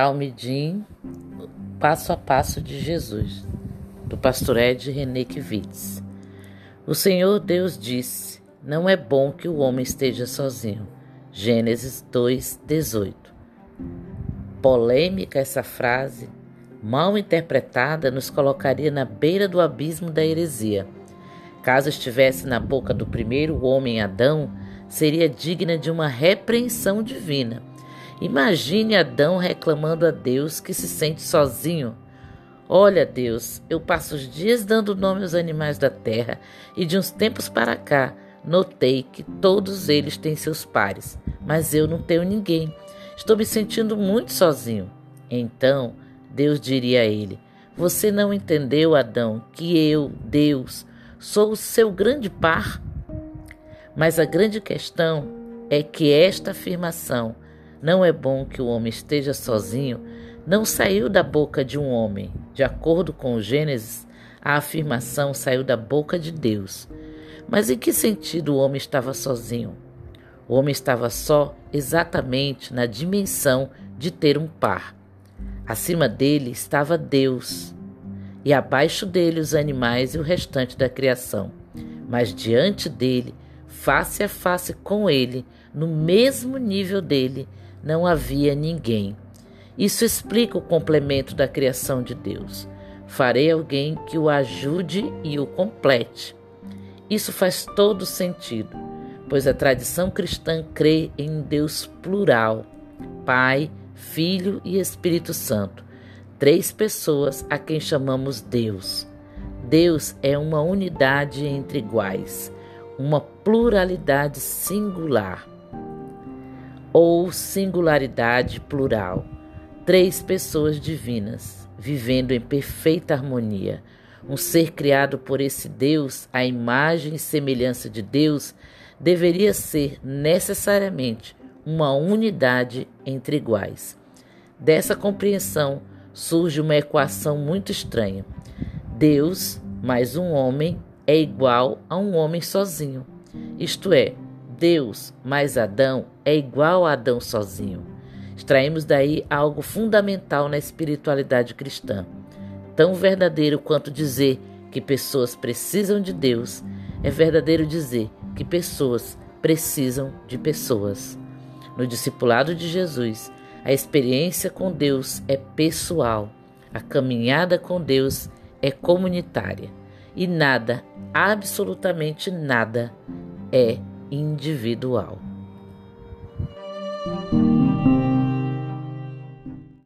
Talmidim, passo a passo de Jesus, do pastor Ed René Kivitz. O Senhor Deus disse: Não é bom que o homem esteja sozinho. Gênesis 2, 18. Polêmica essa frase, mal interpretada, nos colocaria na beira do abismo da heresia. Caso estivesse na boca do primeiro homem Adão, seria digna de uma repreensão divina Imagine Adão reclamando a Deus que se sente sozinho. Olha, Deus, eu passo os dias dando nome aos animais da terra e de uns tempos para cá notei que todos eles têm seus pares, mas eu não tenho ninguém. Estou me sentindo muito sozinho. Então Deus diria a ele: Você não entendeu, Adão, que eu, Deus, sou o seu grande par? Mas a grande questão é que esta afirmação não é bom que o homem esteja sozinho, não saiu da boca de um homem. De acordo com Gênesis, a afirmação saiu da boca de Deus. Mas em que sentido o homem estava sozinho? O homem estava só exatamente na dimensão de ter um par. Acima dele estava Deus, e abaixo dele os animais e o restante da criação. Mas diante dele, face a face com ele, no mesmo nível dele, não havia ninguém. Isso explica o complemento da criação de Deus. Farei alguém que o ajude e o complete. Isso faz todo sentido, pois a tradição cristã crê em um Deus plural: Pai, Filho e Espírito Santo. Três pessoas a quem chamamos Deus. Deus é uma unidade entre iguais, uma pluralidade singular ou singularidade plural. Três pessoas divinas, vivendo em perfeita harmonia. Um ser criado por esse Deus, a imagem e semelhança de Deus, deveria ser necessariamente uma unidade entre iguais. Dessa compreensão surge uma equação muito estranha. Deus mais um homem é igual a um homem sozinho. Isto é, Deus mais Adão é igual a Adão sozinho. Extraímos daí algo fundamental na espiritualidade cristã. Tão verdadeiro quanto dizer que pessoas precisam de Deus, é verdadeiro dizer que pessoas precisam de pessoas. No discipulado de Jesus, a experiência com Deus é pessoal, a caminhada com Deus é comunitária e nada, absolutamente nada, é individual.